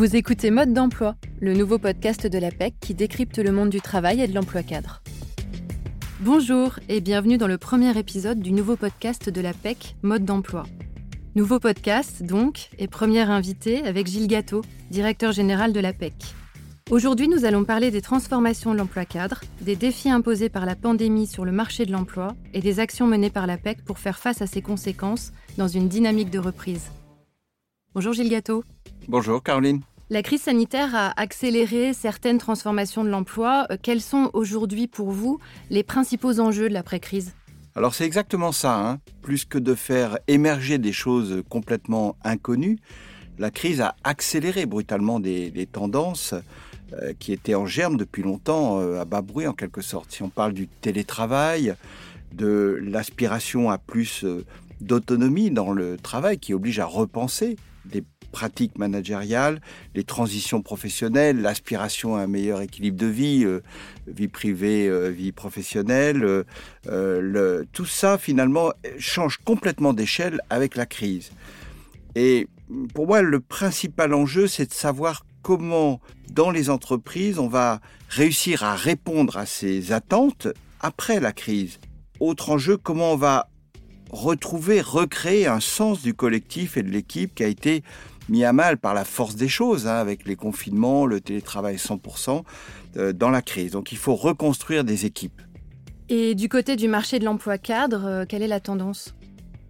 Vous écoutez Mode d'emploi, le nouveau podcast de la PEC qui décrypte le monde du travail et de l'emploi cadre. Bonjour et bienvenue dans le premier épisode du nouveau podcast de la PEC Mode d'emploi. Nouveau podcast donc et première invitée avec Gilles Gâteau, directeur général de la PEC. Aujourd'hui, nous allons parler des transformations de l'emploi cadre, des défis imposés par la pandémie sur le marché de l'emploi et des actions menées par la PEC pour faire face à ces conséquences dans une dynamique de reprise. Bonjour Gilles Gâteau. Bonjour Caroline. La crise sanitaire a accéléré certaines transformations de l'emploi. Euh, quels sont aujourd'hui pour vous les principaux enjeux de l'après-crise? Alors c'est exactement ça. Hein. Plus que de faire émerger des choses complètement inconnues, la crise a accéléré brutalement des, tendances euh, qui étaient en germe depuis longtemps, euh, à bas bruit en quelque sorte. Si on parle du télétravail, de l'aspiration à plus d'autonomie dans le travail qui oblige à repenser des pratiques managériales, les transitions professionnelles, l'aspiration à un meilleur équilibre de vie, euh, vie privée, euh, vie professionnelle, euh, tout ça finalement change complètement d'échelle avec la crise. Et pour moi, le principal enjeu, c'est de savoir comment, dans les entreprises, on va réussir à répondre à ces attentes après la crise. Autre enjeu, comment on va retrouver, recréer un sens du collectif et de l'équipe qui a été mis à mal par la force des choses, hein, avec les confinements, le télétravail 100% euh, dans la crise. Donc il faut reconstruire des équipes. Et du côté du marché de l'emploi cadre, euh, quelle est la tendance?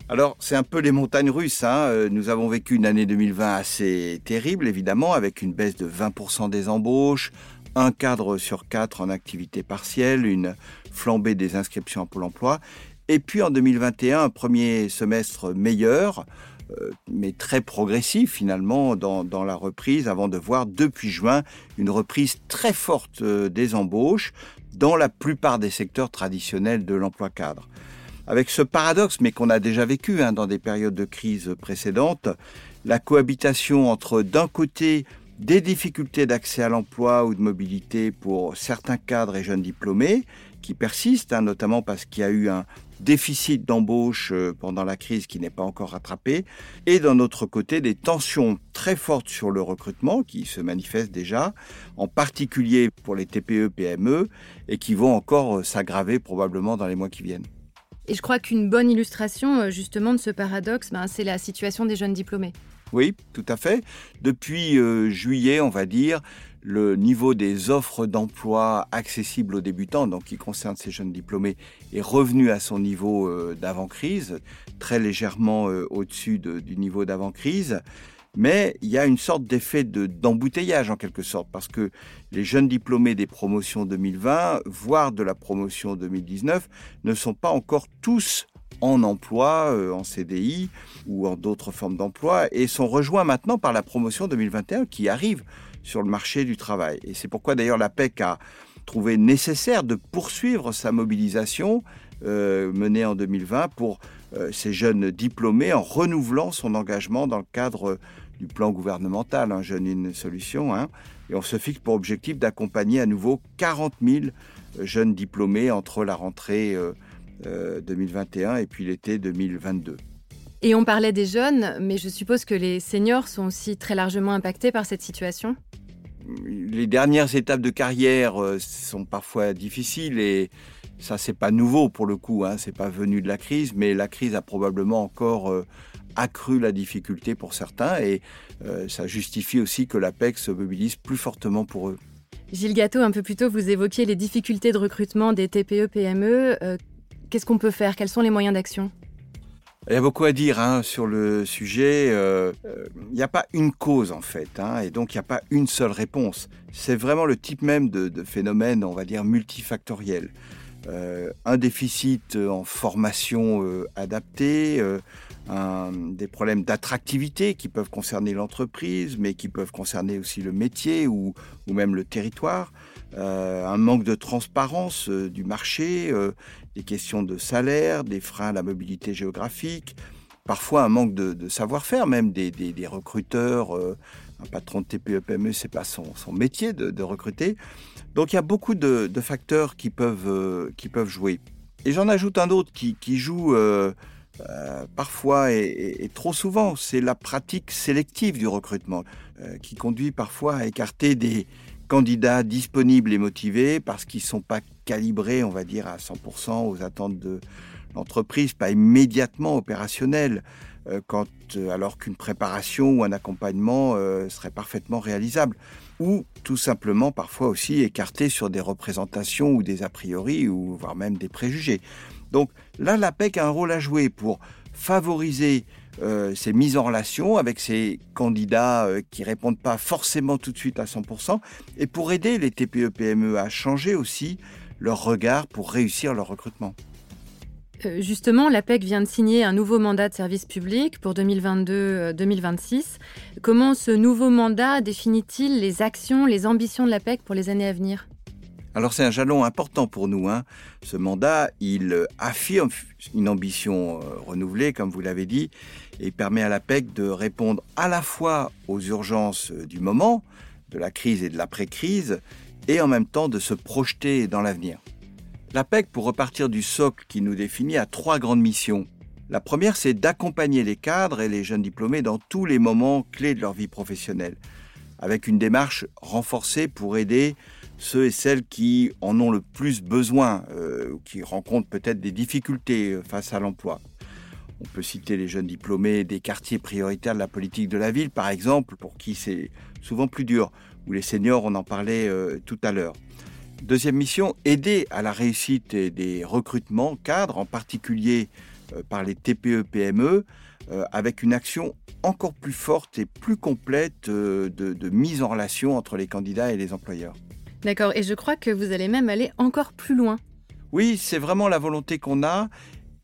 Alors, c'est un peu les montagnes russes. Hein. Euh, nous avons vécu une année 2020 assez terrible, évidemment, avec une baisse de 20% des embauches, un cadre sur quatre en activité partielle, une flambée des inscriptions à Pôle emploi. Et puis en 2021, un premier semestre meilleur, euh, mais très progressif finalement dans, la reprise, avant de voir depuis juin une reprise très forte euh, des embauches dans la plupart des secteurs traditionnels de l'emploi cadre. Avec ce paradoxe, mais qu'on a déjà vécu hein, dans des périodes de crise précédentes, la cohabitation entre d'un côté des difficultés d'accès à l'emploi ou de mobilité pour certains cadres et jeunes diplômés qui persistent, hein, notamment parce qu'il y a eu un déficit d'embauche euh, pendant la crise qui n'est pas encore rattrapé, et d'un autre côté des tensions très fortes sur le recrutement qui se manifestent déjà, en particulier pour les TPE-PME, et qui vont encore euh, s'aggraver probablement dans les mois qui viennent. Et je crois qu'une bonne illustration euh, justement de ce paradoxe, ben, c'est la situation des jeunes diplômés. Oui, tout à fait. Depuis juillet, on va dire, le niveau des offres d'emploi accessibles aux débutants, donc qui concerne ces jeunes diplômés, est revenu à son niveau euh, d'avant-crise, très légèrement euh, au-dessus du niveau d'avant-crise. Mais il y a une sorte d'effet d'embouteillage en quelque sorte, parce que les jeunes diplômés des promotions 2020, voire de la promotion 2019, ne sont pas encore tous en emploi, euh, en CDI ou en d'autres formes d'emploi, et sont rejoints maintenant par la promotion 2021 qui arrive sur le marché du travail. Et c'est pourquoi d'ailleurs la PEC a trouvé nécessaire de poursuivre sa mobilisation euh, menée en 2020 pour euh, ces jeunes diplômés en renouvelant son engagement dans le cadre du plan gouvernemental, un hein, Jeune une solution. Hein. et on se fixe pour objectif d'accompagner à nouveau 40 000 jeunes diplômés entre la rentrée 2021 euh, et puis l'été 2022. Et on parlait des jeunes, mais je suppose que les seniors sont aussi très largement impactés par cette situation les dernières étapes de carrière euh, sont parfois difficiles et ça c'est pas nouveau pour le coup, hein, c'est pas venu de la crise, mais la crise a probablement encore euh, accru la difficulté pour certains et ça justifie aussi que l'APEC se mobilise plus fortement pour eux. Gilles Gâteau, un peu plus tôt, vous évoquiez les difficultés de recrutement des TPE-PME. Qu'est-ce qu'on peut faire? Quels sont les moyens d'action? Il y a beaucoup à dire hein, sur le sujet. Euh, euh, il n'y a pas une cause en fait, hein, et donc il n'y a pas une seule réponse. C'est vraiment le type même de, phénomène, on va dire, multifactoriel. Euh, un déficit en formation adaptée, des problèmes d'attractivité qui peuvent concerner l'entreprise, mais qui peuvent concerner aussi le métier ou, ou même le territoire. un manque de transparence du marché, des questions de salaire, des freins à la mobilité géographique, parfois un manque de, savoir-faire même des, recruteurs. Euh, un patron de TPE-PME, c'est pas son, métier de, recruter. Donc il y a beaucoup de, facteurs qui peuvent, euh, qui peuvent jouer. Et j'en ajoute un autre qui, joue euh, parfois et, trop souvent, c'est la pratique sélective du recrutement qui conduit parfois à écarter des candidats disponibles et motivés parce qu'ils ne sont pas calibrés, on va dire, à 100% aux attentes de l'entreprise, pas immédiatement opérationnels, euh, quand, alors qu'une préparation ou un accompagnement serait parfaitement réalisable. Ou tout simplement parfois aussi écartés sur des représentations ou des a priori, ou voire même des préjugés. Donc là, l'APEC a un rôle à jouer pour favoriser euh, ces mises en relation avec ces candidats euh, qui répondent pas forcément tout de suite à 100% et pour aider les TPE-PME à changer aussi leur regard pour réussir leur recrutement. Euh, justement, l'APEC vient de signer un nouveau mandat de service public pour 2022-2026. Comment ce nouveau mandat définit-il les actions, les ambitions de l'APEC pour les années à venir? Alors c'est un jalon important pour nous. Hein. Ce mandat, il affirme une ambition euh, renouvelée, comme vous l'avez dit, et permet à l'APEC de répondre à la fois aux urgences euh, du moment, de la crise et de l'après-crise, et en même temps de se projeter dans l'avenir. L'APEC, pour repartir du socle qui nous définit, a trois grandes missions. La première, c'est d'accompagner les cadres et les jeunes diplômés dans tous les moments clés de leur vie professionnelle, avec une démarche renforcée pour aider ceux et celles qui en ont le plus besoin, euh, qui rencontrent peut-être des difficultés euh, face à l'emploi. On peut citer les jeunes diplômés des quartiers prioritaires de la politique de la ville, par exemple, pour qui c'est souvent plus dur, ou les seniors, on en parlait euh, tout à l'heure. Deuxième mission, aider à la réussite des recrutements cadres, en particulier par les TPE-PME, avec une action encore plus forte et plus complète de mise en relation entre les candidats et les employeurs. D'accord, et je crois que vous allez même aller encore plus loin. Oui, c'est vraiment la volonté qu'on a,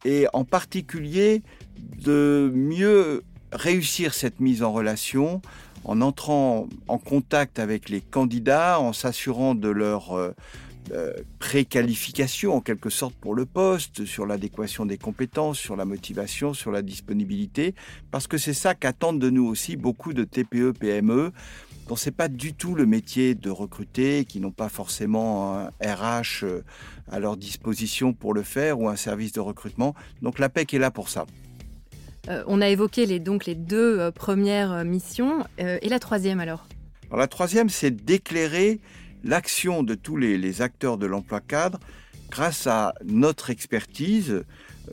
et en particulier de mieux réussir cette mise en relation en entrant en contact avec les candidats, en s'assurant de leur euh, euh, préqualification en quelque sorte pour le poste, sur l'adéquation des compétences, sur la motivation, sur la disponibilité, parce que c'est ça qu'attendent de nous aussi beaucoup de TPE, PME, dont c'est pas du tout le métier de recruter, qui n'ont pas forcément un RH euh, à leur disposition pour le faire ou un service de recrutement. Donc l'APEC est là pour ça. Euh, on a évoqué les, donc les deux euh, premières missions. et la troisième alors, La troisième, c'est d'éclairer l'action de tous les, acteurs de l'emploi cadre grâce à notre expertise,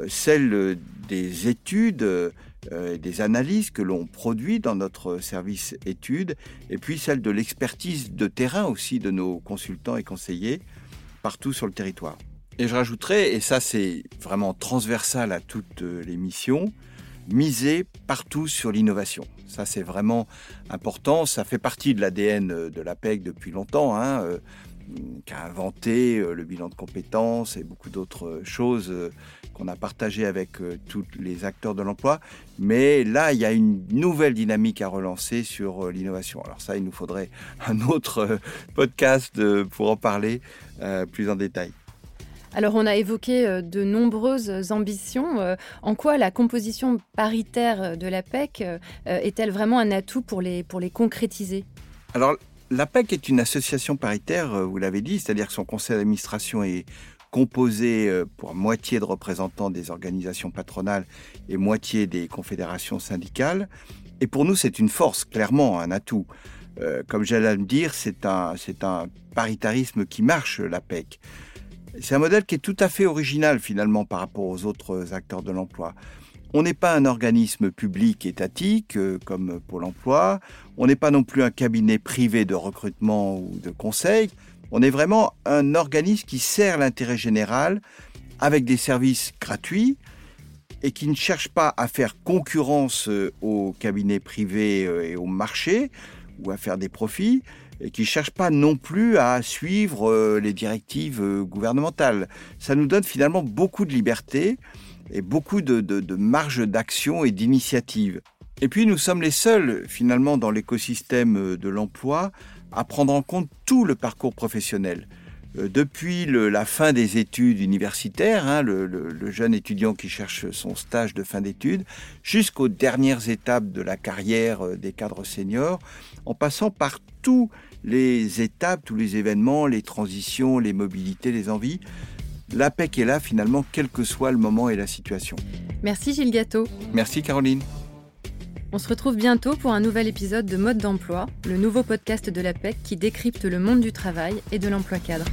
celle des études, euh, des analyses que l'on produit dans notre service études, et puis celle de l'expertise de terrain aussi de nos consultants et conseillers partout sur le territoire. Et je rajouterais, et ça c'est vraiment transversal à toutes les missions, miser partout sur l'innovation. Ça c'est vraiment important, ça fait partie de l'ADN de l'APEC depuis longtemps. Hein. Euh, qui a inventé euh, le bilan de compétences et beaucoup d'autres choses euh, qu'on a partagées avec euh, tous les acteurs de l'emploi. Mais là, il y a une nouvelle dynamique à relancer sur l'innovation. Alors ça, il nous faudrait un autre podcast pour en parler plus en détail. Alors on a évoqué de nombreuses ambitions. En quoi la composition paritaire de l'APEC est-elle vraiment un atout pour les, pour les concrétiser? Alors L'APEC est une association paritaire, euh, vous l'avez dit, c'est-à-dire que son conseil d'administration est composé euh, pour moitié de représentants des organisations patronales et moitié des confédérations syndicales. Et pour nous, c'est une force, clairement, un atout. Euh, comme j'allais le dire, c'est un, c'est un paritarisme qui marche, l'APEC. C'est un modèle qui est tout à fait original, finalement, par rapport aux autres acteurs de l'emploi. On n'est pas un organisme public étatique euh, comme Pôle Emploi. On n'est pas non plus un cabinet privé de recrutement ou de conseil. On est vraiment un organisme qui sert l'intérêt général avec des services gratuits et qui ne cherche pas à faire concurrence euh, aux cabinets privés euh, et au marché ou à faire des profits et qui ne cherche pas non plus à suivre les directives gouvernementales. Ça nous donne finalement beaucoup de liberté et beaucoup de, de, marge d'action et d'initiative. Et puis nous sommes les seuls finalement dans l'écosystème de l'emploi à prendre en compte tout le parcours professionnel. Euh, depuis la fin des études universitaires, hein, le, jeune étudiant qui cherche son stage de fin d'études, jusqu'aux dernières étapes de la carrière euh, des cadres seniors, en passant par tous les étapes, tous les événements, les transitions, les mobilités, les envies, L'APEC est là finalement quel que soit le moment et la situation. Merci Gilles Gâteau. Merci Caroline. On se retrouve bientôt pour un nouvel épisode de Mode d'emploi, le nouveau podcast de l'APEC qui décrypte le monde du travail et de l'emploi cadre.